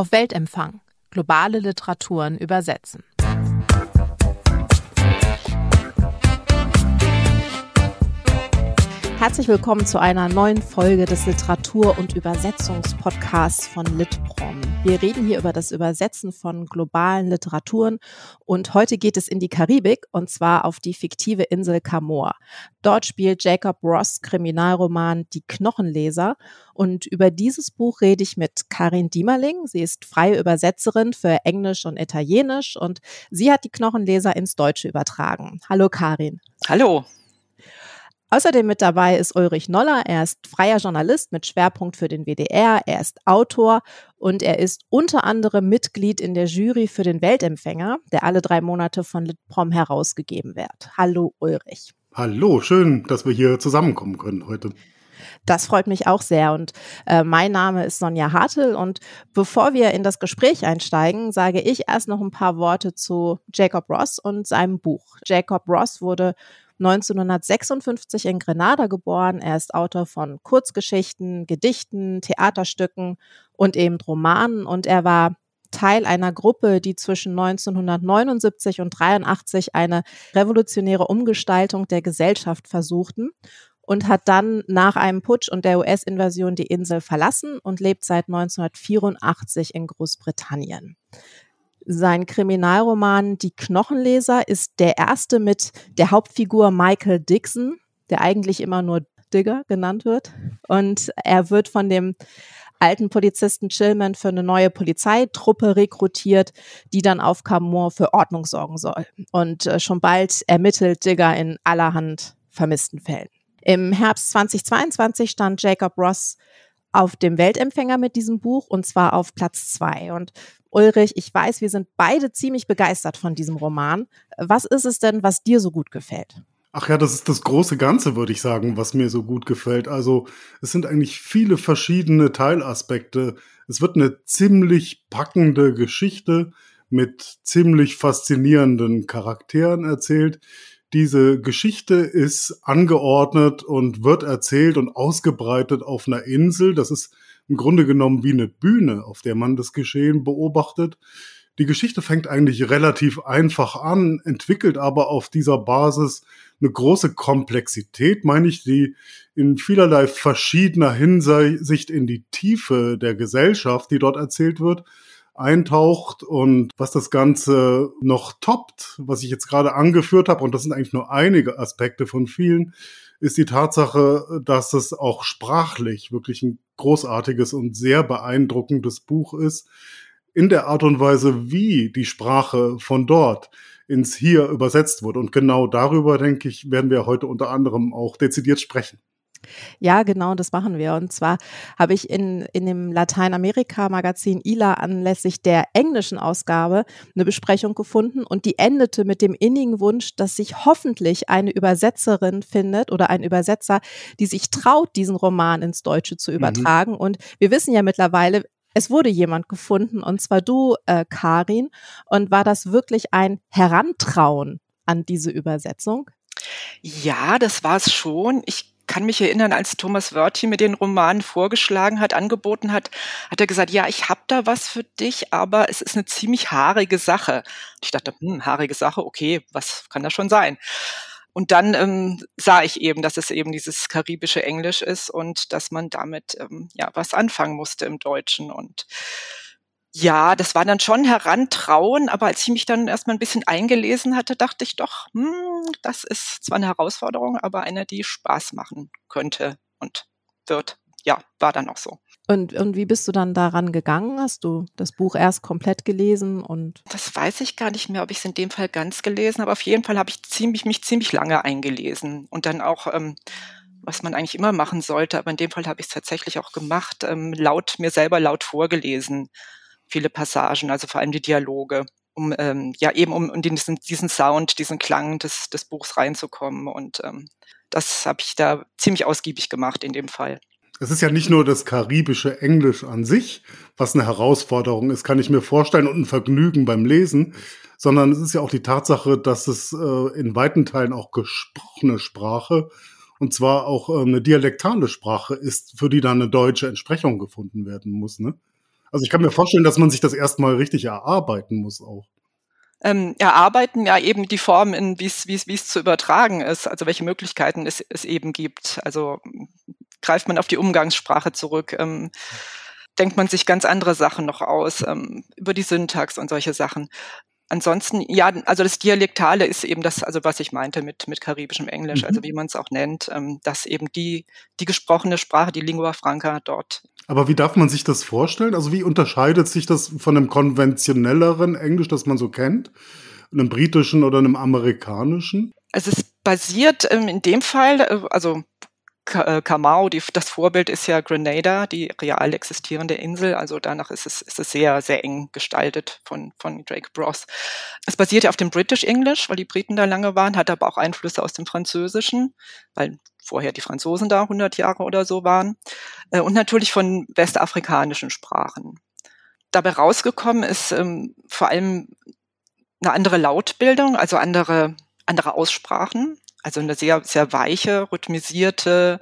Auf Weltempfang. Globale Literaturen übersetzen. Herzlich willkommen zu einer neuen Folge des Literatur- und Übersetzungspodcasts von Litprom. Wir reden hier über das Übersetzen von globalen Literaturen und heute geht es in die Karibik und zwar auf die fiktive Insel Camor. Dort spielt Jacob Ross Kriminalroman Die Knochenleser und über dieses Buch rede ich mit Karin Diemerling. Sie ist freie Übersetzerin für Englisch und Italienisch und sie hat die Knochenleser ins Deutsche übertragen. Hallo Karin. Hallo. Außerdem mit dabei ist Ulrich Noller. Er ist freier Journalist mit Schwerpunkt für den WDR. Er ist Autor und er ist unter anderem Mitglied in der Jury für den Weltempfänger, der alle drei Monate von Litprom herausgegeben wird. Hallo Ulrich. Hallo, schön, dass wir hier zusammenkommen können heute. Das freut mich auch sehr. Und äh, mein Name ist Sonja Hartl. Und bevor wir in das Gespräch einsteigen, sage ich erst noch ein paar Worte zu Jacob Ross und seinem Buch. Jacob Ross wurde 1956 in Grenada geboren. Er ist Autor von Kurzgeschichten, Gedichten, Theaterstücken und eben Romanen. Und er war Teil einer Gruppe, die zwischen 1979 und 83 eine revolutionäre Umgestaltung der Gesellschaft versuchten und hat dann nach einem Putsch und der US-Invasion die Insel verlassen und lebt seit 1984 in Großbritannien. Sein Kriminalroman Die Knochenleser ist der erste mit der Hauptfigur Michael Dixon, der eigentlich immer nur Digger genannt wird. Und er wird von dem alten Polizisten Chillman für eine neue Polizeitruppe rekrutiert, die dann auf Camor für Ordnung sorgen soll. Und äh, schon bald ermittelt Digger in allerhand vermissten Fällen. Im Herbst 2022 stand Jacob Ross auf dem Weltempfänger mit diesem Buch und zwar auf Platz zwei. Und Ulrich, ich weiß, wir sind beide ziemlich begeistert von diesem Roman. Was ist es denn, was dir so gut gefällt? Ach ja, das ist das große Ganze, würde ich sagen, was mir so gut gefällt. Also es sind eigentlich viele verschiedene Teilaspekte. Es wird eine ziemlich packende Geschichte mit ziemlich faszinierenden Charakteren erzählt. Diese Geschichte ist angeordnet und wird erzählt und ausgebreitet auf einer Insel. Das ist im Grunde genommen wie eine Bühne, auf der man das Geschehen beobachtet. Die Geschichte fängt eigentlich relativ einfach an, entwickelt aber auf dieser Basis eine große Komplexität, meine ich, die in vielerlei verschiedener Hinsicht in die Tiefe der Gesellschaft, die dort erzählt wird, eintaucht und was das Ganze noch toppt, was ich jetzt gerade angeführt habe, und das sind eigentlich nur einige Aspekte von vielen, ist die Tatsache, dass es auch sprachlich wirklich ein großartiges und sehr beeindruckendes Buch ist, in der Art und Weise, wie die Sprache von dort ins Hier übersetzt wurde. Und genau darüber, denke ich, werden wir heute unter anderem auch dezidiert sprechen. Ja, genau, das machen wir. Und zwar habe ich in, in dem Lateinamerika-Magazin ILA anlässlich der englischen Ausgabe eine Besprechung gefunden und die endete mit dem innigen Wunsch, dass sich hoffentlich eine Übersetzerin findet oder ein Übersetzer, die sich traut, diesen Roman ins Deutsche zu mhm. übertragen. Mhm. Und wir wissen ja mittlerweile, es wurde jemand gefunden, und zwar du, äh, Karin. Und war das wirklich ein Herantrauen an diese Übersetzung? Ja, das war es schon. Ich kann mich erinnern, als Thomas Wörthi mir den Roman vorgeschlagen hat, angeboten hat, hat er gesagt, ja, ich habe da was für dich, aber es ist eine ziemlich haarige Sache. Ich dachte, hm, haarige Sache, okay, was kann das schon sein? Und dann ähm, sah ich eben, dass es eben dieses karibische Englisch ist und dass man damit ähm, ja was anfangen musste im Deutschen. Und ja, das war dann schon Herantrauen, aber als ich mich dann erstmal ein bisschen eingelesen hatte, dachte ich doch, hm, das ist zwar eine Herausforderung, aber eine, die Spaß machen könnte und wird. Ja, war dann auch so. Und, und wie bist du dann daran gegangen? Hast du das Buch erst komplett gelesen und? Das weiß ich gar nicht mehr, ob ich es in dem Fall ganz gelesen habe. Auf jeden Fall habe ich ziemlich, mich ziemlich lange eingelesen und dann auch, ähm, was man eigentlich immer machen sollte, aber in dem Fall habe ich es tatsächlich auch gemacht, ähm, laut mir selber laut vorgelesen viele Passagen, also vor allem die Dialoge, um ähm, ja eben um, um diesen, diesen Sound, diesen Klang des, des Buchs reinzukommen. Und ähm, das habe ich da ziemlich ausgiebig gemacht in dem Fall. Es ist ja nicht nur das karibische Englisch an sich, was eine Herausforderung ist, kann ich mir vorstellen, und ein Vergnügen beim Lesen, sondern es ist ja auch die Tatsache, dass es äh, in weiten Teilen auch gesprochene Sprache und zwar auch äh, eine dialektale Sprache ist, für die dann eine deutsche Entsprechung gefunden werden muss. Ne? Also ich kann mir vorstellen, dass man sich das erstmal richtig erarbeiten muss auch. Ähm, erarbeiten ja eben die Form, in wie es zu übertragen ist, also welche Möglichkeiten es, es eben gibt. Also greift man auf die Umgangssprache zurück, ähm, denkt man sich ganz andere Sachen noch aus ähm, über die Syntax und solche Sachen. Ansonsten, ja, also das Dialektale ist eben das, also was ich meinte mit, mit karibischem Englisch, also mhm. also wie man es auch nennt, ähm, dass eben die, die gesprochene Sprache, die Lingua Franca dort. Aber wie darf man sich das vorstellen? Also wie unterscheidet sich das von einem konventionelleren Englisch, das man so kennt? Einem britischen oder einem amerikanischen? Also es basiert ähm, in dem Fall, äh, also Kamau, die, das Vorbild ist ja Grenada, die real existierende Insel. Also danach ist es, ist es sehr, sehr eng gestaltet von, von Drake Bros. Es basiert ja auf dem British English, weil die Briten da lange waren, hat aber auch Einflüsse aus dem Französischen, weil vorher die Franzosen da 100 Jahre oder so waren. Äh, und natürlich von westafrikanischen Sprachen. Dabei rausgekommen ist ähm, vor allem eine andere Lautbildung, also andere, andere Aussprachen. Also eine sehr, sehr weiche, rhythmisierte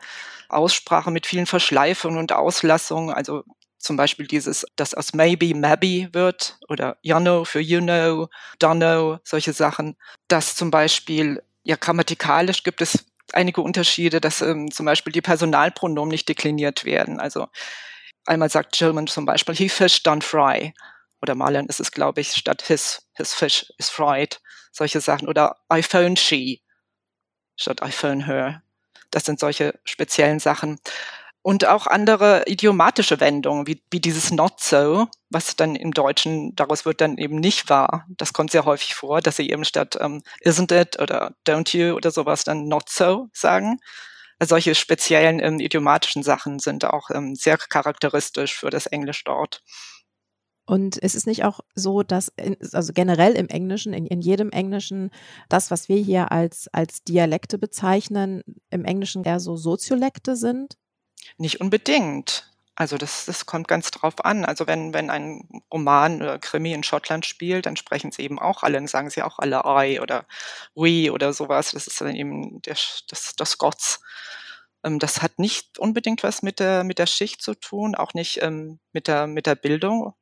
Aussprache mit vielen Verschleifungen und Auslassungen. Also zum Beispiel dieses, das aus maybe, maybe wird oder you know für you know, don't know, solche Sachen. Das zum Beispiel, ja, grammatikalisch gibt es einige Unterschiede, dass ähm, zum Beispiel die Personalpronomen nicht dekliniert werden. Also einmal sagt German zum Beispiel, he fish don't fry. Oder Marlon ist es, glaube ich, statt his, his fish is fried. Solche Sachen. Oder I phone she statt I phone her. Das sind solche speziellen Sachen. Und auch andere idiomatische Wendungen, wie, wie dieses not so, was dann im Deutschen daraus wird dann eben nicht wahr. Das kommt sehr häufig vor, dass sie eben statt ähm, isn't it oder don't you oder sowas dann not so sagen. Also solche speziellen ähm, idiomatischen Sachen sind auch ähm, sehr charakteristisch für das Englisch dort. Und es ist nicht auch so, dass, in, also generell im Englischen, in, in jedem Englischen, das, was wir hier als, als Dialekte bezeichnen, im Englischen eher so Soziolekte sind? Nicht unbedingt. Also das, das kommt ganz drauf an. Also wenn, wenn ein Roman oder Krimi in Schottland spielt, dann sprechen sie eben auch alle, dann sagen sie auch alle I oder we oder sowas. Das ist dann eben der, das, das Scots. Ähm, das hat nicht unbedingt was mit der, mit der Schicht zu tun, auch nicht ähm, mit, der, mit der Bildung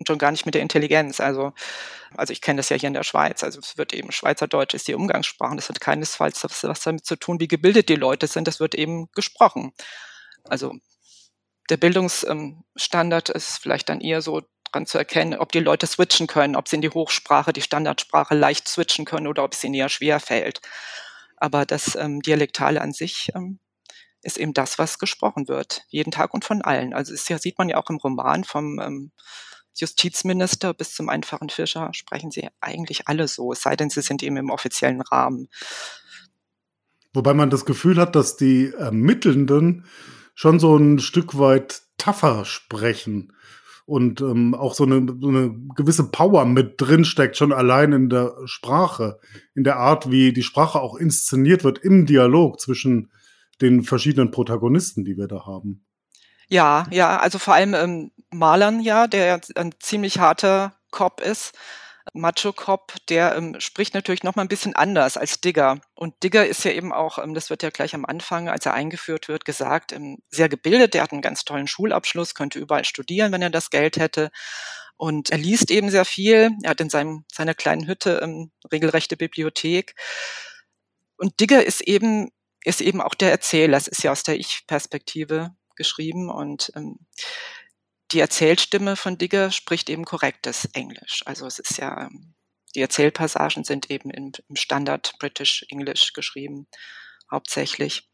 und schon gar nicht mit der Intelligenz. Also, also ich kenne das ja hier in der Schweiz. Also es wird eben Schweizerdeutsch ist die Umgangssprache. Das hat keinesfalls was, was damit zu tun, wie gebildet die Leute sind. Das wird eben gesprochen. Also der Bildungsstandard ist vielleicht dann eher so dran zu erkennen, ob die Leute switchen können, ob sie in die Hochsprache, die Standardsprache leicht switchen können oder ob es ihnen eher schwer fällt. Aber das ähm, Dialektale an sich ähm, ist eben das, was gesprochen wird, jeden Tag und von allen. Also ja, sieht man ja auch im Roman vom ähm, Justizminister bis zum einfachen Fischer sprechen sie eigentlich alle so, es sei denn, sie sind eben im offiziellen Rahmen. Wobei man das Gefühl hat, dass die Ermittelnden schon so ein Stück weit tougher sprechen und ähm, auch so eine, so eine gewisse Power mit drin steckt, schon allein in der Sprache, in der Art, wie die Sprache auch inszeniert wird im Dialog zwischen den verschiedenen Protagonisten, die wir da haben. Ja, ja, also vor allem ähm, Marlon ja, der ein ziemlich harter Cop ist, Macho-Cop, der ähm, spricht natürlich noch mal ein bisschen anders als Digger. Und Digger ist ja eben auch, ähm, das wird ja gleich am Anfang, als er eingeführt wird, gesagt, ähm, sehr gebildet, der hat einen ganz tollen Schulabschluss, könnte überall studieren, wenn er das Geld hätte. Und er liest eben sehr viel. Er hat in seinem, seiner kleinen Hütte ähm, regelrechte Bibliothek. Und Digger ist eben, ist eben auch der Erzähler. Es ist ja aus der Ich-Perspektive geschrieben und ähm, die Erzählstimme von Digger spricht eben korrektes Englisch. Also es ist ja, ähm, die Erzählpassagen sind eben im, im Standard British English geschrieben, hauptsächlich.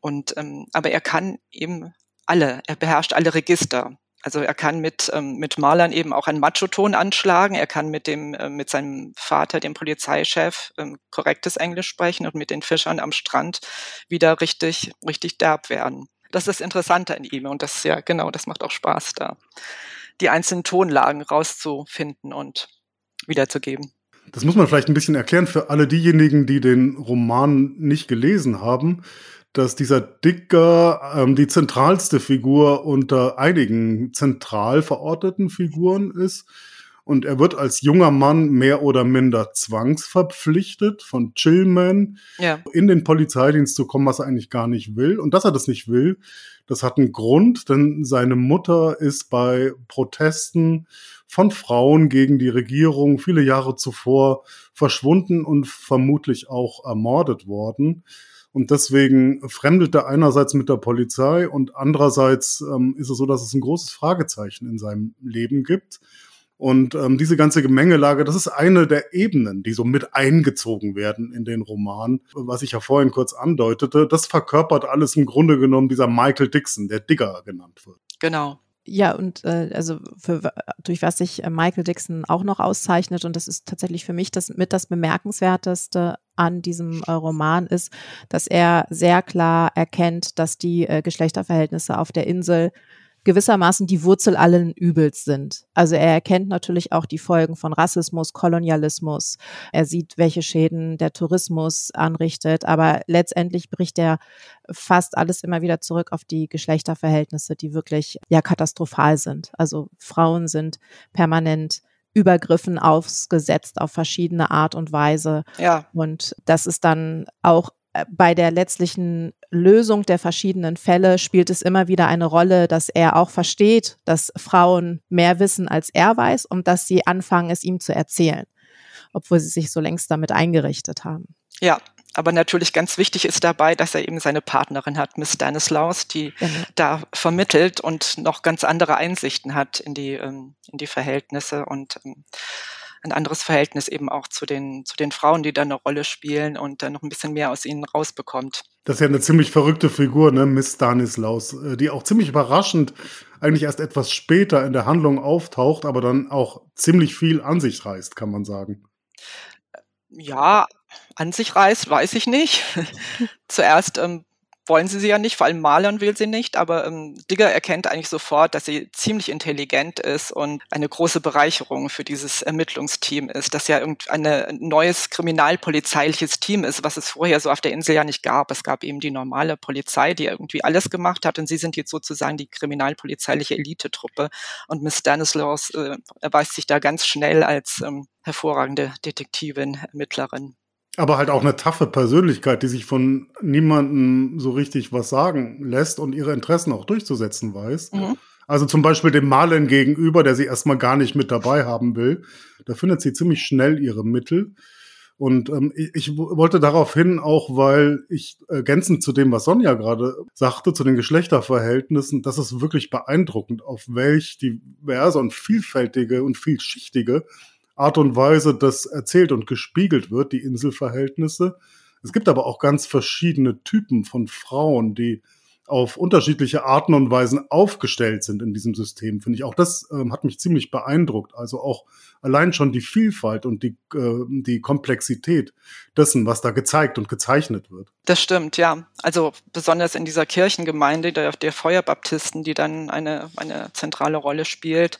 Und ähm, aber er kann eben alle, er beherrscht alle Register. Also er kann mit ähm, mit Malern eben auch einen Macho-Ton anschlagen. Er kann mit dem äh, mit seinem Vater, dem Polizeichef, ähm, korrektes Englisch sprechen und mit den Fischern am Strand wieder richtig richtig derb werden. Das ist das Interessante an ihm und das ja genau, das macht auch Spaß da, die einzelnen Tonlagen rauszufinden und wiederzugeben. Das muss man vielleicht ein bisschen erklären für alle diejenigen, die den Roman nicht gelesen haben, dass dieser Dicker ähm, die zentralste Figur unter einigen zentral verorteten Figuren ist Und er wird als junger Mann mehr oder minder zwangsverpflichtet von Chillman ja. in den Polizeidienst zu kommen, was er eigentlich gar nicht will. Und dass er das nicht will, das hat einen Grund, denn seine Mutter ist bei Protesten von Frauen gegen die Regierung viele Jahre zuvor verschwunden und vermutlich auch ermordet worden. Und deswegen fremdelt er einerseits mit der Polizei und andererseits ähm, ist es so, dass es ein großes Fragezeichen in seinem Leben gibt. Und ähm, diese ganze Gemengelage, das ist eine der Ebenen, die so mit eingezogen werden in den Roman, was ich ja vorhin kurz andeutete. Das verkörpert alles im Grunde genommen dieser Michael Dixon, der Digger genannt wird. Genau. Ja, und äh, also für, durch was sich äh, Michael Dixon auch noch auszeichnet, und das ist tatsächlich für mich das mit das Bemerkenswerteste an diesem äh, Roman ist, dass er sehr klar erkennt, dass die äh, Geschlechterverhältnisse auf der Insel gewissermaßen die Wurzel allen Übels sind. Also er erkennt natürlich auch die Folgen von Rassismus, Kolonialismus. Er sieht, welche Schäden der Tourismus anrichtet. Aber letztendlich bricht er fast alles immer wieder zurück auf die Geschlechterverhältnisse, die wirklich ja katastrophal sind. Also Frauen sind permanent Übergriffen ausgesetzt auf verschiedene Art und Weise. Ja. Und das ist dann auch bei der letztlichen Lösung der verschiedenen Fälle spielt es immer wieder eine Rolle, dass er auch versteht, dass Frauen mehr wissen, als er weiß und dass sie anfangen, es ihm zu erzählen, obwohl sie sich so längst damit eingerichtet haben. Ja, aber natürlich ganz wichtig ist dabei, dass er eben seine Partnerin hat, Miss Stanislaus, die genau. da vermittelt und noch ganz andere Einsichten hat in die, ähm, in die Verhältnisse und ähm, ein anderes Verhältnis eben auch zu den, zu den Frauen, die da eine Rolle spielen und dann noch ein bisschen mehr aus ihnen rausbekommt. Das ist ja eine ziemlich verrückte Figur, ne, Miss Stanislaus, äh, die auch ziemlich überraschend eigentlich erst etwas später in der Handlung auftaucht, aber dann auch ziemlich viel an sich reißt, kann man sagen. Ja, an sich reißt, weiß ich nicht. Zuerst ähm, wollen sie sie ja nicht, vor allem Malern will sie nicht, aber ähm, Digger erkennt eigentlich sofort, dass sie ziemlich intelligent ist und eine große Bereicherung für dieses Ermittlungsteam ist, dass ja ein neues kriminalpolizeiliches Team ist, was es vorher so auf der Insel ja nicht gab. Es gab eben die normale Polizei, die irgendwie alles gemacht hat und sie sind jetzt sozusagen die kriminalpolizeiliche Elitetruppe und Miss Stanislaus äh, erweist sich da ganz schnell als ähm, hervorragende Detektivin, Ermittlerin aber halt auch eine taffe Persönlichkeit, die sich von niemandem so richtig was sagen lässt und ihre Interessen auch durchzusetzen weiß. Mhm. Also zum Beispiel dem Malen gegenüber, der sie erstmal gar nicht mit dabei haben will. Da findet sie ziemlich schnell ihre Mittel. Und ähm, ich, ich wollte darauf hin, auch weil ich ergänzend zu dem, was Sonja gerade sagte, zu den Geschlechterverhältnissen, das ist wirklich beeindruckend, auf welch diverse und vielfältige und vielschichtige Art und Weise das erzählt und gespiegelt wird, die Inselverhältnisse. Es gibt aber auch ganz verschiedene Typen von Frauen, die auf unterschiedliche Arten und Weisen aufgestellt sind in diesem System, finde ich. Auch das ähm, hat mich ziemlich beeindruckt. Also auch allein schon die Vielfalt und die, äh, die Komplexität dessen, was da gezeigt und gezeichnet wird. Das stimmt, ja. Also besonders in dieser Kirchengemeinde der, der Feuerbaptisten, die dann eine, eine zentrale Rolle spielt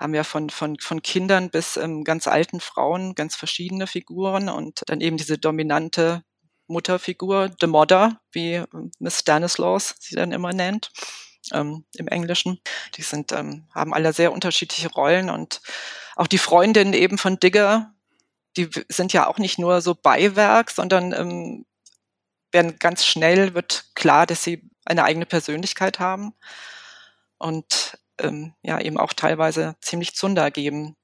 haben ja von, von, von Kindern bis ähm, ganz alten Frauen ganz verschiedene Figuren und dann eben diese dominante Mutterfigur, The Mother, wie ähm, Miss Stanislaus sie dann immer nennt. Ähm, im Englischen. Die sind, ähm, haben alle sehr unterschiedliche Rollen und auch die Freundinnen eben von Digger, die sind ja auch nicht nur so Beiwerk, sondern ähm, werden ganz schnell wird klar, dass sie eine eigene Persönlichkeit haben. Und ähm, ja eben auch teilweise ziemlich Zunder geben.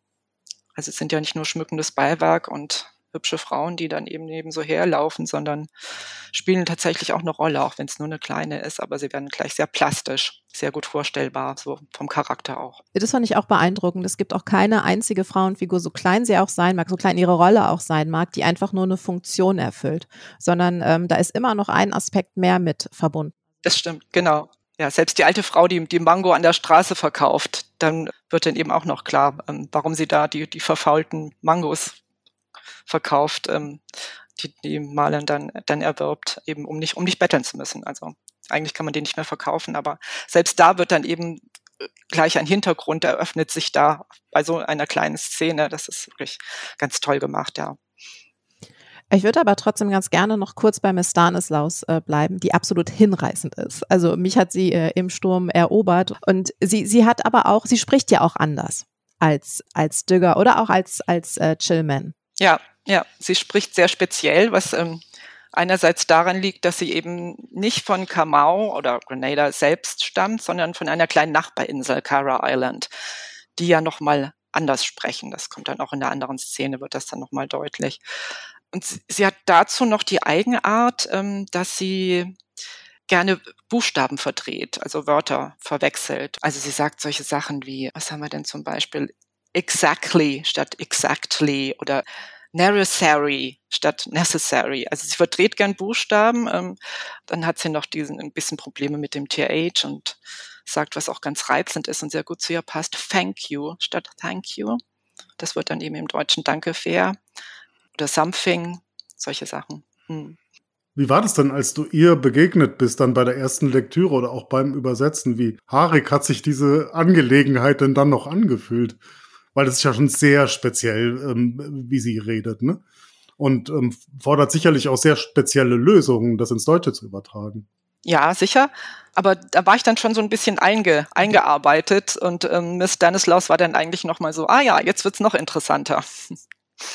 Also es sind ja nicht nur schmückendes Beiwerk und hübsche Frauen, die dann eben nebenso herlaufen, sondern spielen tatsächlich auch eine Rolle, auch wenn es nur eine kleine ist, aber sie werden gleich sehr plastisch, sehr gut vorstellbar, so vom Charakter auch. Das fand ich auch beeindruckend. Es gibt auch keine einzige Frauenfigur, so klein sie auch sein mag, so klein ihre Rolle auch sein mag, die einfach nur eine Funktion erfüllt, sondern ähm, da ist immer noch ein Aspekt mehr mit verbunden. Das stimmt, genau ja, selbst die alte Frau, die die Mango an der Straße verkauft, dann wird dann eben auch noch klar, ähm, warum sie da die, die verfaulten Mangos verkauft, ähm, die, die Malern dann, dann erwirbt, eben um nicht, um nicht betteln zu müssen. Also eigentlich kann man den nicht mehr verkaufen, aber selbst da wird dann eben äh, gleich ein Hintergrund eröffnet sich da bei so einer kleinen Szene. Das ist wirklich ganz toll gemacht, ja. Ich würde aber trotzdem ganz gerne noch kurz bei Miss Stanislaus äh, bleiben, die absolut hinreißend ist. Also mich hat sie äh, im Sturm erobert und sie, sie hat aber auch, sie spricht ja auch anders. als, als Digger oder auch als, als äh, Chillman. Ja, ja, sie spricht sehr speziell, was ähm, einerseits daran liegt, dass sie eben nicht von Kamau oder Grenada selbst stammt, sondern von einer kleinen Nachbarinsel, Cara Island, die ja nochmal anders sprechen. Das kommt dann auch in der anderen Szene, wird das dann nochmal deutlich. Und sie, hat dazu noch die Eigenart, ähm, dass sie gerne Buchstaben verdreht, also Wörter verwechselt. Also sie sagt solche Sachen wie, was haben wir denn zum Beispiel? Exactly statt exactly oder necessary statt necessary. Also sie verdreht gern Buchstaben. Ähm, dann hat sie noch diesen ein bisschen Probleme mit dem TH und sagt, was auch ganz reizend ist und sehr gut zu ihr passt, thank you statt thank you. Das wird dann eben im Deutschen Danke fair oder something, solche Sachen. Hm. Wie war das denn, als du ihr begegnet bist, dann bei der ersten Lektüre oder auch beim Übersetzen? Wie haarig hat sich diese Angelegenheit denn dann noch angefühlt? Weil das ist ja schon sehr speziell, ähm, wie sie redet, ne? Und ähm, fordert sicherlich auch sehr spezielle Lösungen, das ins Deutsche zu übertragen. Ja, sicher. Aber da war ich dann schon so ein bisschen einge, eingearbeitet und ähm, Miss Stanislaus war dann eigentlich nochmal so, ah ja, jetzt wird's noch interessanter.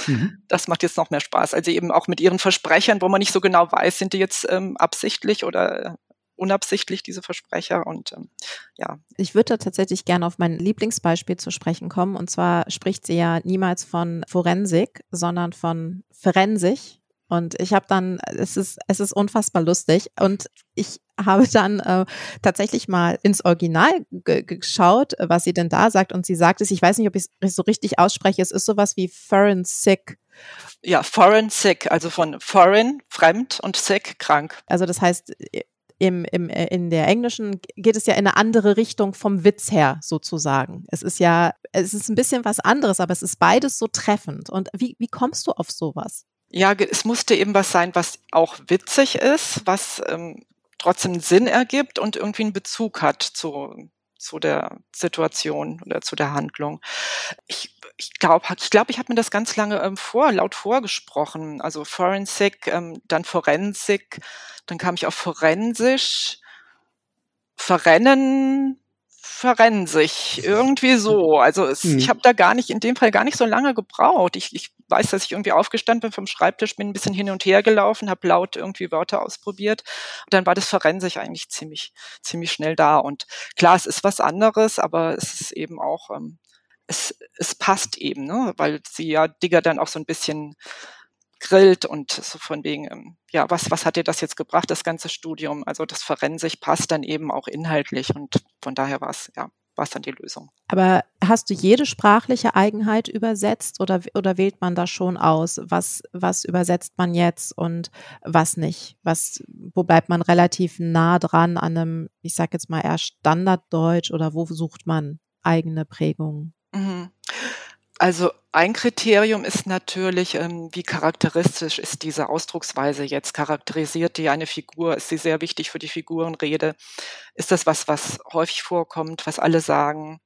Mhm. Das macht jetzt noch mehr Spaß. Also eben auch mit ihren Versprechern, wo man nicht so genau weiß, sind die jetzt ähm, absichtlich oder unabsichtlich, diese Versprecher. Und ähm, ja. Ich würde tatsächlich gerne auf mein Lieblingsbeispiel zu sprechen kommen. Und zwar spricht sie ja niemals von Forensik, sondern von Forensik. Und ich habe dann, es ist, es ist unfassbar lustig. Und ich habe dann äh, tatsächlich mal ins Original geschaut, was sie denn da sagt. Und sie sagt es, ich weiß nicht, ob ich es so richtig ausspreche, es ist sowas wie forensic. Ja, forensic, also von foreign, fremd und sick, krank. Also das heißt, im, im, äh, in der englischen geht es ja in eine andere Richtung vom Witz her sozusagen. Es ist ja, es ist ein bisschen was anderes, aber es ist beides so treffend. Und wie, wie kommst du auf sowas? Ja, es musste eben was sein, was auch witzig ist, was ähm, trotzdem Sinn ergibt und irgendwie einen Bezug hat zu, zu der Situation oder zu der Handlung. Ich ich glaube, ich, glaub, ich habe mir das ganz lange ähm, vor, laut vorgesprochen. Also Forensic, ähm, dann Forensik, dann kam ich auf Forensisch, Verrennen, verrennen sich. Irgendwie so. Also es, mhm. ich habe da gar nicht, in dem Fall gar nicht so lange gebraucht. Ich, ich weiß, dass ich irgendwie aufgestanden bin vom Schreibtisch, bin ein bisschen hin und her gelaufen, habe laut irgendwie Wörter ausprobiert. Und dann war das Verrennen sich eigentlich ziemlich, ziemlich schnell da. Und klar, es ist was anderes, aber es ist eben auch, ähm, es, es passt eben, ne? weil sie ja Digger dann auch so ein bisschen grillt und so von wegen, ähm, ja, was, was hat dir das jetzt gebracht, das ganze Studium? Also das Forensik passt dann eben auch inhaltlich und von daher war es, ja, war es dann die Lösung. Aber hast du jede sprachliche Eigenheit übersetzt oder, oder wählt man da schon aus? Was, was übersetzt man jetzt und was nicht? Was, wo bleibt man relativ nah dran an einem, ich sag jetzt mal eher Standarddeutsch oder wo sucht man eigene Prägungen? Mhm. Also ein Kriterium ist natürlich, ähm, wie charakteristisch ist diese Ausdrucksweise jetzt? Charakterisiert die eine Figur? Ist sie sehr wichtig für die Figurenrede? Ist das was, was häufig vorkommt, was alle sagen?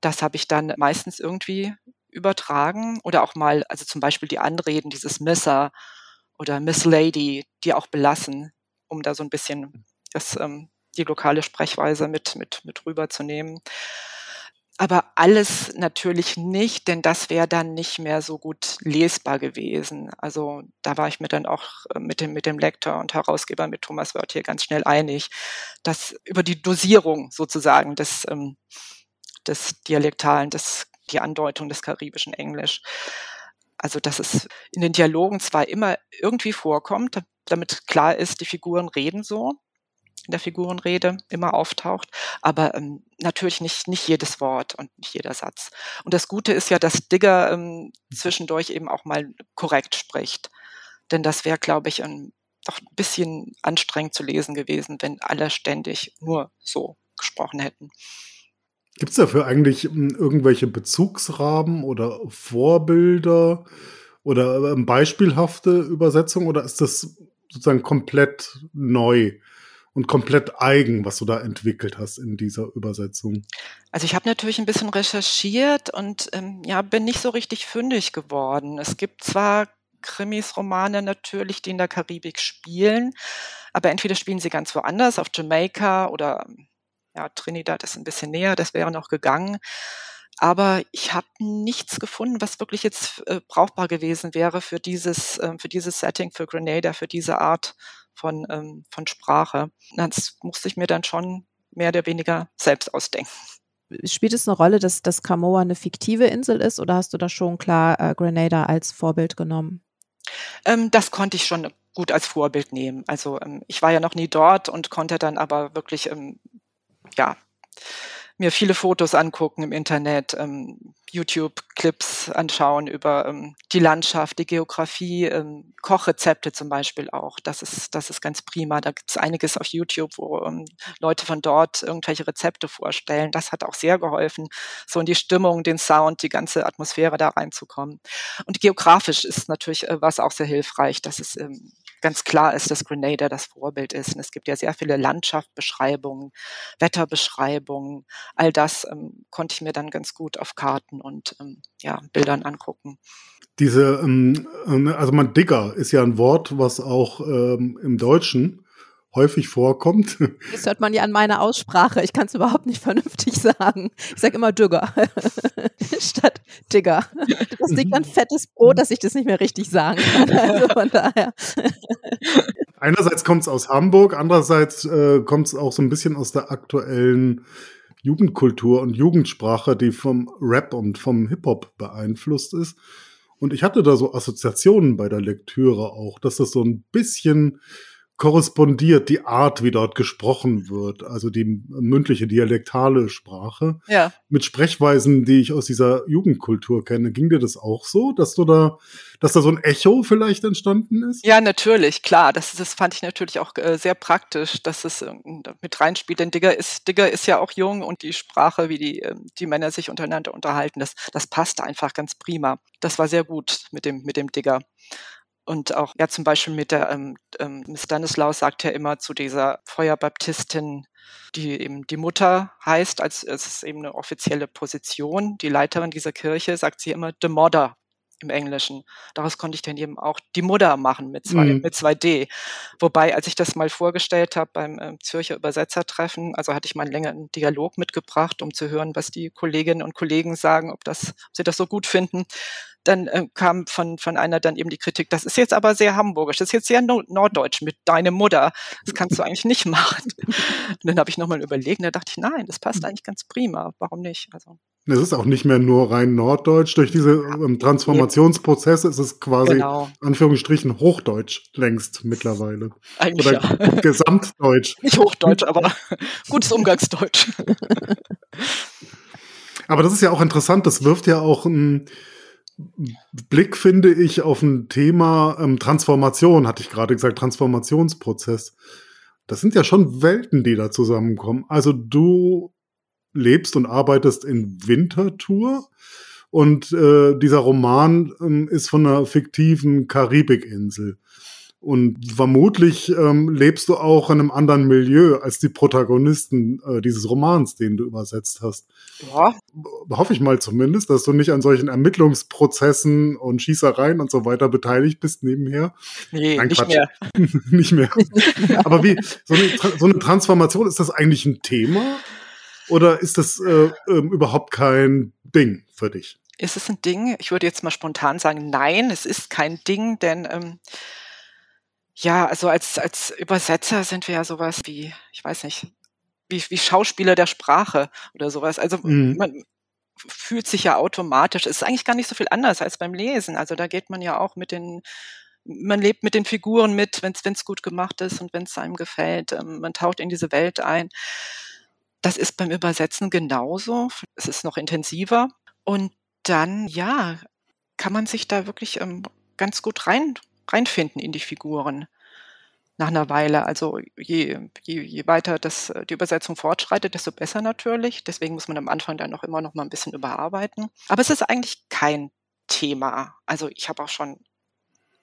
Das habe ich dann meistens irgendwie übertragen oder auch mal, also zum Beispiel die Anreden, dieses Messer oder Miss Lady, die auch belassen, um da so ein bisschen das, ähm, die lokale Sprechweise mit, mit, mit rüberzunehmen aber alles natürlich nicht, denn das wäre dann nicht mehr so gut lesbar gewesen. Also da war ich mir dann auch äh, mit dem, mit dem Lektor und Herausgeber, mit Thomas Wörth hier ganz schnell einig, dass über die Dosierung sozusagen des, ähm, des Dialektalen, des, die Andeutung des karibischen Englisch. Also, dass es in den Dialogen zwar immer irgendwie vorkommt, damit klar ist, die Figuren reden so, in der Figurenrede immer auftaucht, aber ähm, natürlich nicht, nicht jedes Wort und nicht jeder Satz. Und das Gute ist ja, dass Digger ähm, zwischendurch eben auch mal korrekt spricht. Denn das wäre, glaube ich, ein, doch ein bisschen anstrengend zu lesen gewesen, wenn alle ständig nur so gesprochen hätten. Gibt es dafür eigentlich hm, irgendwelche Bezugsrahmen oder Vorbilder oder ähm, beispielhafte Übersetzungen oder ist das sozusagen komplett neu? Und komplett eigen, was du da entwickelt hast in dieser Übersetzung? Also ich habe natürlich ein bisschen recherchiert und ähm, ja, bin nicht so richtig fündig geworden. Es gibt zwar Krimis, Romane natürlich, die in der Karibik spielen, aber entweder spielen sie ganz woanders, auf Jamaika oder ja, Trinidad ist ein bisschen näher, das wäre noch gegangen. aber ich habe nichts gefunden, was wirklich jetzt äh, brauchbar gewesen wäre für dieses, äh, für dieses Setting, für Grenada, für diese Art von, ähm, von Sprache. Das musste ich mir dann schon mehr oder weniger selbst ausdenken. Spielt es eine Rolle, dass, dass Kamoa eine fiktive Insel ist oder hast du da schon klar äh, Grenada als Vorbild genommen? Ähm, das konnte ich schon gut als Vorbild nehmen. Also ähm, ich war ja noch nie dort und konnte dann aber wirklich, ähm, ja, mir viele Fotos angucken im Internet, ähm, YouTube-Clips anschauen über ähm, die Landschaft, die Geografie, ähm, Kochrezepte zum Beispiel auch. Das ist, das ist ganz prima. Da gibt es einiges auf YouTube, wo ähm, Leute von dort irgendwelche Rezepte vorstellen. Das hat auch sehr geholfen, so in die Stimmung, den Sound, die ganze Atmosphäre da reinzukommen. Und geografisch ist natürlich äh, was auch sehr hilfreich, dass es ähm, ganz klar ist, dass Grenada das Vorbild ist. Und es gibt ja sehr viele Landschaftsbeschreibungen, Wetterbeschreibungen. All das ähm, konnte ich mir dann ganz gut auf Karten und ähm, ja, Bildern angucken. Diese, ähm, äh, also man Digger ist ja ein Wort, was auch ähm, im Deutschen häufig vorkommt. Das hört man ja an meiner Aussprache. Ich kann es überhaupt nicht vernünftig sagen. Ich sage immer Dügger statt Digger. Das liegt an fettes Brot, dass ich das nicht mehr richtig sagen kann. Also von daher. Einerseits kommt es aus Hamburg, andererseits äh, kommt es auch so ein bisschen aus der aktuellen Jugendkultur und Jugendsprache, die vom Rap und vom Hip-Hop beeinflusst ist. Und ich hatte da so Assoziationen bei der Lektüre auch, dass das so ein bisschen korrespondiert die Art, wie dort gesprochen wird, also die mündliche dialektale Sprache, ja. mit Sprechweisen, die ich aus dieser Jugendkultur kenne. Ging dir das auch so, dass du da, dass da so ein Echo vielleicht entstanden ist? Ja, natürlich, klar. Das, das fand ich natürlich auch äh, sehr praktisch, dass es äh, mit reinspielt. Denn Digger ist, Digger ist ja auch jung und die Sprache, wie die, äh, die Männer sich untereinander unterhalten, das, das passte einfach ganz prima. Das war sehr gut mit dem, mit dem Digger. Und auch, ja, zum Beispiel mit der, ähm, ähm, Stanislaus sagt ja immer zu dieser Feuerbaptistin, die eben die Mutter heißt, als es ist eben eine offizielle Position, die Leiterin dieser Kirche, sagt sie immer the mother im Englischen. Daraus konnte ich dann eben auch die Mutter machen mit zwei, mhm. mit zwei D. Wobei, als ich das mal vorgestellt habe beim äh, Zürcher Übersetzertreffen, also hatte ich mal einen längeren Dialog mitgebracht, um zu hören, was die Kolleginnen und Kollegen sagen, ob das, ob sie das so gut finden dann äh, kam von, von einer dann eben die Kritik, das ist jetzt aber sehr hamburgisch, das ist jetzt sehr norddeutsch mit deine Mutter. Das kannst du eigentlich nicht machen. Und dann habe ich nochmal überlegt und da dachte ich, nein, das passt eigentlich ganz prima. Warum nicht? Also. Es ist auch nicht mehr nur rein norddeutsch. Durch diese ähm, Transformationsprozesse ist es quasi, genau. Anführungsstrichen, Hochdeutsch längst mittlerweile. Eigentlich Oder ja. Gesamtdeutsch. Nicht Hochdeutsch, aber gutes Umgangsdeutsch. aber das ist ja auch interessant. Das wirft ja auch ein, Blick, finde ich, auf ein Thema ähm, Transformation, hatte ich gerade gesagt, Transformationsprozess. Das sind ja schon Welten, die da zusammenkommen. Also du lebst und arbeitest in Winterthur und äh, dieser Roman ähm, ist von einer fiktiven Karibikinsel. Und vermutlich ähm, lebst du auch in einem anderen Milieu als die Protagonisten äh, dieses Romans, den du übersetzt hast. Ja. Hoffe ich mal zumindest, dass du nicht an solchen Ermittlungsprozessen und Schießereien und so weiter beteiligt bist nebenher. Nee, Nein, nicht, mehr. nicht mehr. Aber wie, so eine, so eine, Transformation, ist das eigentlich ein Thema? Oder ist das äh, äh, überhaupt kein Ding für dich? Ist es ein Ding? Ich würde jetzt mal spontan sagen, nein, es ist kein Ding, denn ähm, ja, also als, als Übersetzer sind wir ja sowas wie, ich weiß nicht, wie, wie Schauspieler der Sprache oder sowas. Also mhm. man fühlt sich ja automatisch. Es ist eigentlich gar nicht so viel anders als beim Lesen. Also da geht man ja auch mit den, man lebt mit den Figuren mit, wenn es gut gemacht ist und wenn es einem gefällt. Ähm, man taucht in diese Welt ein. Das ist beim Übersetzen genauso. Es ist noch intensiver. Und dann, ja, kann man sich da wirklich ähm, ganz gut rein reinfinden in die Figuren nach einer Weile. Also je, je, je weiter das, die Übersetzung fortschreitet, desto besser natürlich. Deswegen muss man am Anfang dann noch immer noch mal ein bisschen überarbeiten. Aber es ist eigentlich kein Thema. Also ich habe auch schon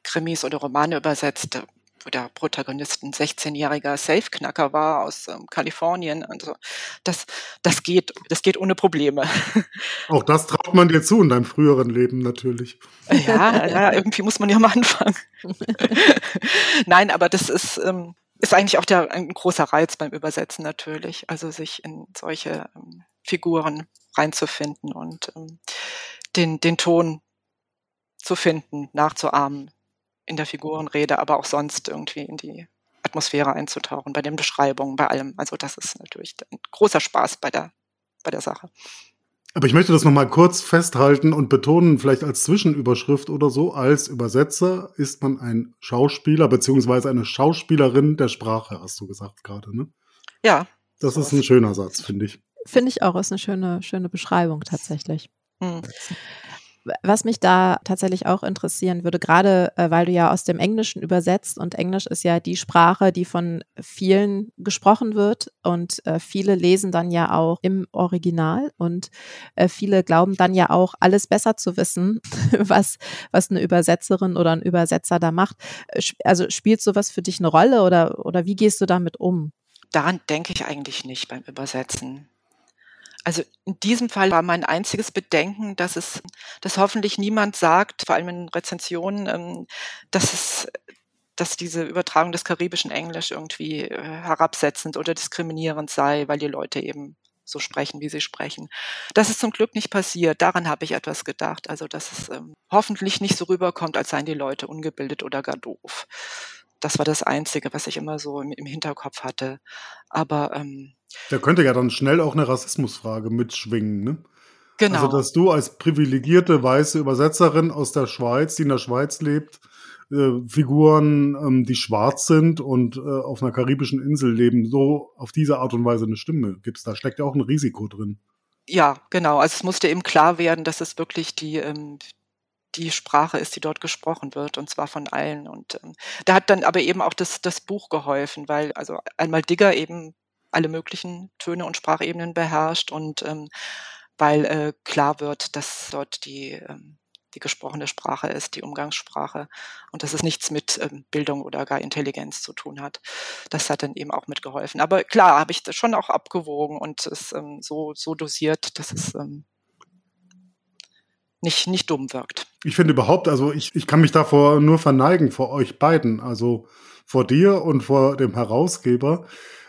Krimis oder Romane übersetzt, wo der Protagonist ein 16-jähriger Safeknacker war aus ähm, Kalifornien. Also das, das geht, das geht ohne Probleme. Auch das traut man dir zu in deinem früheren Leben natürlich. Ja, ja irgendwie muss man ja mal anfangen. Nein, aber das ist, ähm, ist eigentlich auch der, ein großer Reiz beim Übersetzen natürlich. Also sich in solche ähm, Figuren reinzufinden und ähm, den, den Ton zu finden, nachzuahmen in der Figurenrede, aber auch sonst irgendwie in die Atmosphäre einzutauchen, bei den Beschreibungen, bei allem. Also das ist natürlich ein großer Spaß bei der, bei der Sache. Aber ich möchte das nochmal kurz festhalten und betonen, vielleicht als Zwischenüberschrift oder so, als Übersetzer ist man ein Schauspieler beziehungsweise eine Schauspielerin der Sprache, hast du gesagt gerade, ne? Ja. Das so ist ein schöner Satz, finde ich. Finde ich auch, ist eine schöne, schöne Beschreibung tatsächlich. Hm. Was mich da tatsächlich auch interessieren würde, gerade äh, weil du ja aus dem Englischen übersetzt und Englisch ist ja die Sprache, die von vielen gesprochen wird und äh, viele lesen dann ja auch im Original und äh, viele glauben dann ja auch alles besser zu wissen, was, was eine Übersetzerin oder ein Übersetzer da macht. Äh, also spielt sowas für dich eine Rolle oder, oder wie gehst du damit um? Daran denke ich eigentlich nicht beim Übersetzen. Also in diesem Fall war mein einziges Bedenken, dass es, dass hoffentlich niemand sagt, vor allem in Rezensionen, ähm, dass es, dass diese Übertragung des karibischen Englisch irgendwie äh, herabsetzend oder diskriminierend sei, weil die Leute eben so sprechen, wie sie sprechen. Das ist zum Glück nicht passiert. Daran habe ich etwas gedacht. Also, dass es ähm, hoffentlich nicht so rüberkommt, als seien die Leute ungebildet oder gar doof. Das war das Einzige, was ich immer so im, im Hinterkopf hatte. Aber ähm, da könnte ja dann schnell auch eine Rassismusfrage mitschwingen, ne? Genau. Also, dass du als privilegierte weiße Übersetzerin aus der Schweiz, die in der Schweiz lebt, äh, Figuren, ähm, die schwarz sind und äh, auf einer karibischen Insel leben, so auf diese Art und Weise eine Stimme gibst. Da steckt ja auch ein Risiko drin. Ja, genau. Also es musste eben klar werden, dass es wirklich die, ähm, die Sprache ist, die dort gesprochen wird, und zwar von allen. Und ähm, da hat dann aber eben auch das, das Buch geholfen, weil also einmal Digger eben alle möglichen Töne und Sprachebenen beherrscht und ähm, weil äh, klar wird, dass dort die, ähm, die gesprochene Sprache ist, die Umgangssprache und dass es nichts mit ähm, Bildung oder gar Intelligenz zu tun hat. Das hat dann eben auch mitgeholfen. Aber klar, habe ich das schon auch abgewogen und es ähm, so, so dosiert, dass es ähm, nicht, nicht dumm wirkt. Ich finde überhaupt, also ich, ich kann mich davor nur verneigen vor euch beiden, also vor dir und vor dem Herausgeber,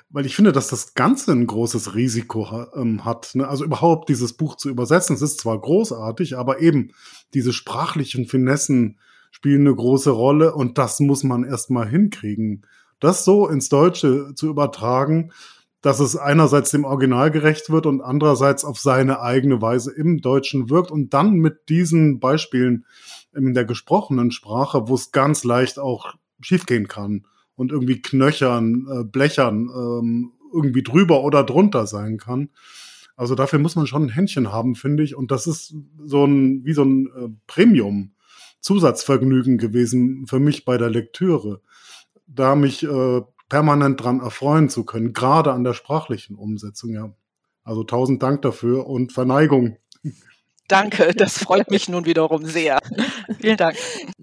weil ich finde, dass das Ganze ein großes Risiko ähm, hat. Ne? Also überhaupt dieses Buch zu übersetzen, es ist zwar großartig, aber eben diese sprachlichen Finessen spielen eine große Rolle und das muss man erstmal hinkriegen. Das so ins Deutsche zu übertragen, dass es einerseits dem Original gerecht wird und andererseits auf seine eigene Weise im Deutschen wirkt und dann mit diesen Beispielen in der gesprochenen Sprache, wo es ganz leicht auch schiefgehen kann und irgendwie knöchern, äh, blechern, ähm, irgendwie drüber oder drunter sein kann. Also dafür muss man schon ein Händchen haben, finde ich. Und das ist so ein, wie so ein äh, Premium. Zusatzvergnügen gewesen für mich bei der Lektüre, da mich äh, permanent dran erfreuen zu können, gerade an der sprachlichen Umsetzung, ja. Also tausend Dank dafür und Verneigung. Danke, das freut mich nun wiederum sehr. Vielen Dank.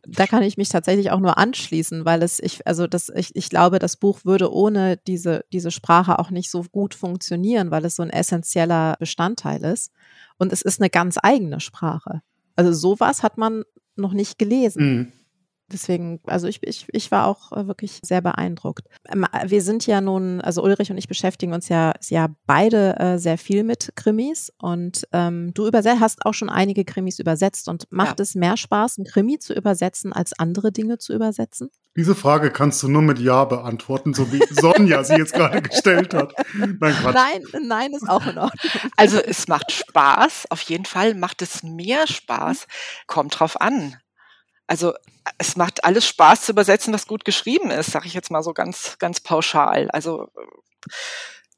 Da kann ich mich tatsächlich auch nur anschließen, weil es, ich, also das, ich, ich glaube, das Buch würde ohne diese, diese Sprache auch nicht so gut funktionieren, weil es so ein essentieller Bestandteil ist. Und es ist eine ganz eigene Sprache. Also sowas hat man noch nicht gelesen. Mhm. Deswegen, also ich, ich, ich war auch äh, wirklich sehr beeindruckt. Ähm, wir sind ja nun, also Ulrich und ich beschäftigen uns ja, ja beide äh, sehr viel mit Krimis und ähm, du hast auch schon einige Krimis übersetzt und macht ja. es mehr Spaß, ein Krimi zu übersetzen, als andere Dinge zu übersetzen? Diese Frage kannst du nur mit Ja beantworten, so wie Sonja sie jetzt gerade gestellt hat. Nein, nein, nein, ist auch in Ordnung. Also es macht Spaß, auf jeden Fall macht es mehr Spaß. Kommt drauf an. Also es macht alles Spaß zu übersetzen, was gut geschrieben ist, sage ich jetzt mal so ganz, ganz pauschal. Also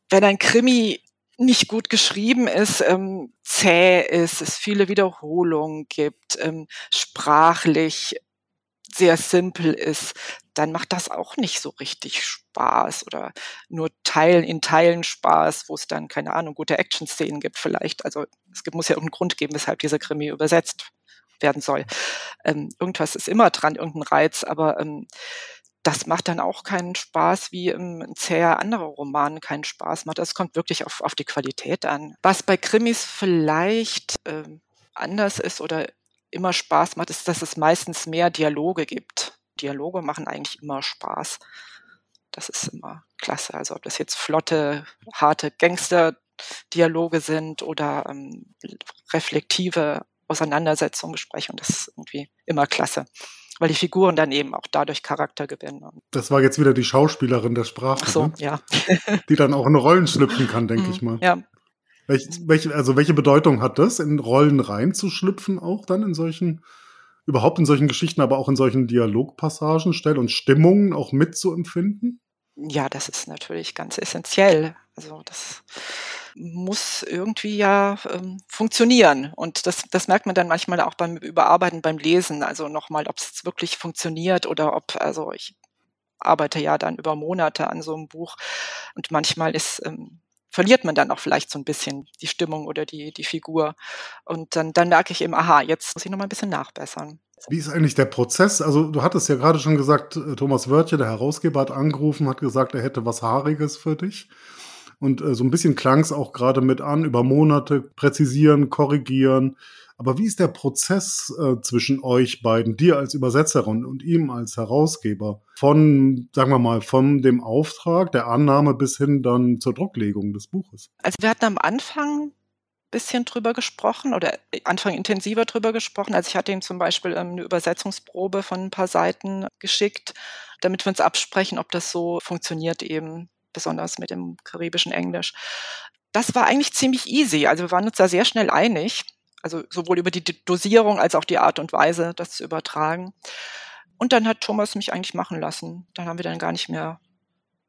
wenn ein Krimi nicht gut geschrieben ist, ähm, zäh ist, es viele Wiederholungen gibt, ähm, sprachlich sehr simpel ist, dann macht das auch nicht so richtig Spaß oder nur Teilen in Teilen Spaß, wo es dann, keine Ahnung, gute Action-Szenen gibt vielleicht. Also es muss ja irgendeinen Grund geben, weshalb dieser Krimi übersetzt werden soll. Ähm, irgendwas ist immer dran, irgendein Reiz, aber ähm, das macht dann auch keinen Spaß, wie ähm, ein zäher anderer Roman keinen Spaß macht. Das kommt wirklich auf, auf die Qualität an. Was bei Krimis vielleicht ähm, anders ist oder immer Spaß macht, ist, dass es meistens mehr Dialoge gibt. Dialoge machen eigentlich immer Spaß. Das ist immer klasse. Also ob das jetzt flotte, harte Gangster Dialoge sind oder ähm, reflektive Auseinandersetzungen, Gespräche und das ist irgendwie immer klasse weil die Figuren dann eben auch dadurch Charakter gewinnen. Das war jetzt wieder die Schauspielerin der Sprache. Ach so, ne? ja. die dann auch in Rollen schlüpfen kann, denke ich mal. Ja. Welch, welche, also welche Bedeutung hat das, in Rollen reinzuschlüpfen, auch dann in solchen, überhaupt in solchen Geschichten, aber auch in solchen Dialogpassagen stellen und Stimmungen auch mitzuempfinden? Ja, das ist natürlich ganz essentiell. Also das muss irgendwie ja ähm, funktionieren. Und das, das merkt man dann manchmal auch beim Überarbeiten, beim Lesen. Also nochmal, ob es wirklich funktioniert oder ob, also ich arbeite ja dann über Monate an so einem Buch und manchmal ist ähm, verliert man dann auch vielleicht so ein bisschen die Stimmung oder die, die Figur. Und dann, dann merke ich eben, aha, jetzt muss ich nochmal ein bisschen nachbessern. Wie ist eigentlich der Prozess? Also du hattest ja gerade schon gesagt, äh, Thomas Wörtje, der Herausgeber, hat angerufen, hat gesagt, er hätte was Haariges für dich. Und äh, so ein bisschen klang es auch gerade mit an, über Monate präzisieren, korrigieren. Aber wie ist der Prozess äh, zwischen euch beiden, dir als Übersetzerin und ihm als Herausgeber? Von, sagen wir mal, von dem Auftrag, der Annahme bis hin dann zur Drucklegung des Buches? Also wir hatten am Anfang bisschen drüber gesprochen oder Anfang intensiver drüber gesprochen. Also ich hatte ihm zum Beispiel ähm, eine Übersetzungsprobe von ein paar Seiten geschickt, damit wir uns absprechen, ob das so funktioniert eben besonders mit dem karibischen Englisch. Das war eigentlich ziemlich easy. Also wir waren uns da sehr schnell einig. Also sowohl über die Dosierung als auch die Art und Weise, das zu übertragen. Und dann hat Thomas mich eigentlich machen lassen. Dann haben wir dann gar nicht mehr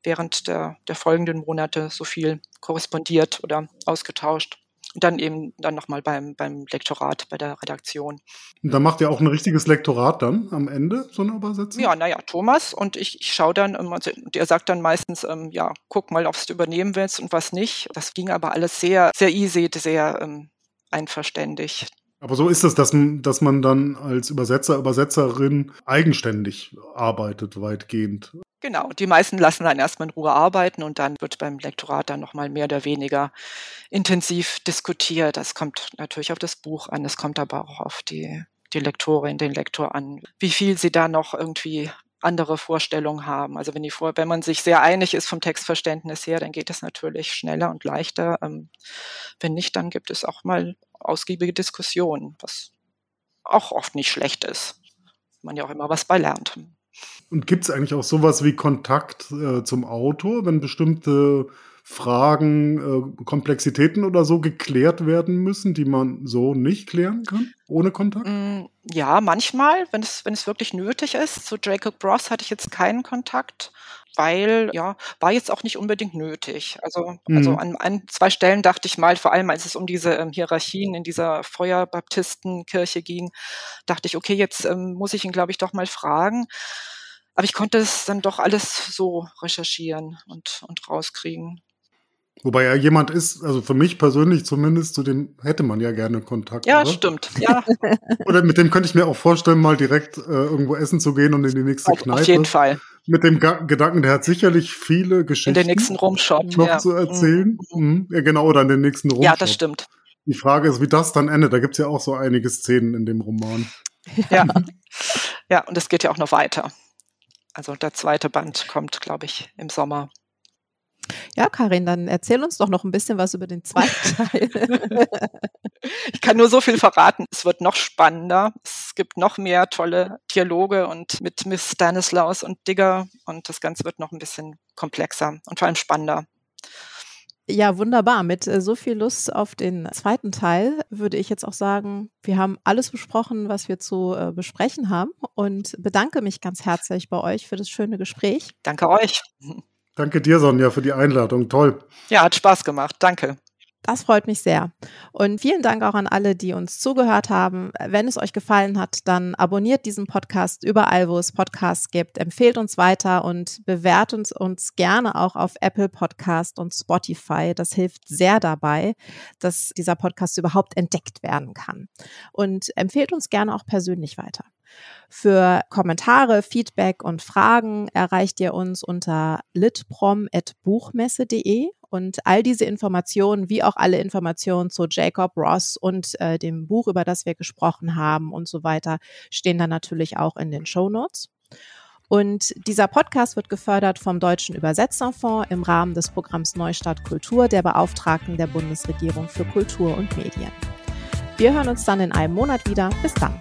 während der, der folgenden Monate so viel korrespondiert oder ausgetauscht. Und dann eben dann nochmal beim, beim Lektorat, bei der Redaktion. Und da macht ihr auch ein richtiges Lektorat dann am Ende, so eine Übersetzung? Ja, naja, Thomas und ich, ich schaue dann, und der sagt dann meistens, ähm, ja, guck mal, ob du übernehmen willst und was nicht. Das ging aber alles sehr, sehr easy, sehr ähm, einverständig. Aber so ist es, dass, dass man dann als Übersetzer, Übersetzerin eigenständig arbeitet, weitgehend. Genau, die meisten lassen dann erstmal in Ruhe arbeiten und dann wird beim Lektorat dann nochmal mehr oder weniger intensiv diskutiert. Das kommt natürlich auf das Buch an, es kommt aber auch auf die, die Lektorin, den Lektor an, wie viel sie da noch irgendwie andere Vorstellungen haben. Also wenn, die Vor wenn man sich sehr einig ist vom Textverständnis her, dann geht es natürlich schneller und leichter. Ähm, wenn nicht, dann gibt es auch mal ausgiebige Diskussionen, was auch oft nicht schlecht ist. Man ja auch immer was bei lernt. Und gibt es eigentlich auch sowas wie Kontakt äh, zum Autor, wenn bestimmte Fragen, äh, Komplexitäten oder so geklärt werden müssen, die man so nicht klären kann, ohne Kontakt? Mm, ja, manchmal, wenn es, wenn es wirklich nötig ist. Zu Jacob Ross hatte ich jetzt keinen Kontakt, weil, ja, war jetzt auch nicht unbedingt nötig. Also, mhm. also an, an zwei Stellen dachte ich mal, vor allem als es um diese ähm, Hierarchien in dieser Feuerbaptistenkirche ging, dachte ich, okay, jetzt ähm, muss ich ihn, glaube ich, doch mal fragen. Aber ich konnte es dann doch alles so recherchieren und, und rauskriegen. Wobei er jemand ist, also für mich persönlich zumindest, zu dem hätte man ja gerne Kontakt. Ja, oder? stimmt. Ja. oder mit dem könnte ich mir auch vorstellen, mal direkt äh, irgendwo essen zu gehen und in die nächste auf, Kneipe. Auf jeden Fall. Mit dem Ga Gedanken, der hat sicherlich viele Geschichten. In den nächsten Rumshop. Noch ja. zu erzählen. Mhm. mhm. Ja, genau, oder in den nächsten Rumshop. Ja, das stimmt. Die Frage ist, wie das dann endet. Da gibt's ja auch so einige Szenen in dem Roman. Ja. ja, und es geht ja auch noch weiter. Also der zweite Band kommt, glaube ich, im Sommer. Ja, Karin, dann erzähl uns doch noch ein bisschen was über den zweiten Teil. ich kann nur so viel verraten. Es wird noch spannender. Es gibt noch mehr tolle Dialoge und mit Miss Stanislaus und Digger und das Ganze wird noch ein bisschen komplexer und vor allem spannender. Ja, wunderbar. Mit äh, so viel Lust auf den zweiten Teil würde ich jetzt auch sagen, wir haben alles besprochen, was wir zu äh, besprechen haben und bedanke mich ganz herzlich bei euch für das schöne Gespräch. Danke euch. Danke dir, Sonja, für die Einladung. Toll. Ja, hat Spaß gemacht. Danke. Das freut mich sehr. Und vielen Dank auch an alle, die uns zugehört haben. Wenn es euch gefallen hat, dann abonniert diesen Podcast überall, wo es Podcasts gibt. Empfehlt uns weiter und bewertet uns, uns gerne auch auf Apple Podcast und Spotify. Das hilft sehr dabei, dass dieser Podcast überhaupt entdeckt werden kann. Und empfehlt uns gerne auch persönlich weiter. Für Kommentare, Feedback und Fragen erreicht ihr uns unter litprom.buchmesse.de und all diese Informationen, wie auch alle Informationen zu Jacob Ross und äh, dem Buch, über das wir gesprochen haben und so weiter, stehen dann natürlich auch in den Show Notes. Und dieser Podcast wird gefördert vom Deutschen Übersetzerfonds im Rahmen des Programms Neustart Kultur der Beauftragten der Bundesregierung für Kultur und Medien. Wir hören uns dann in einem Monat wieder. Bis dann.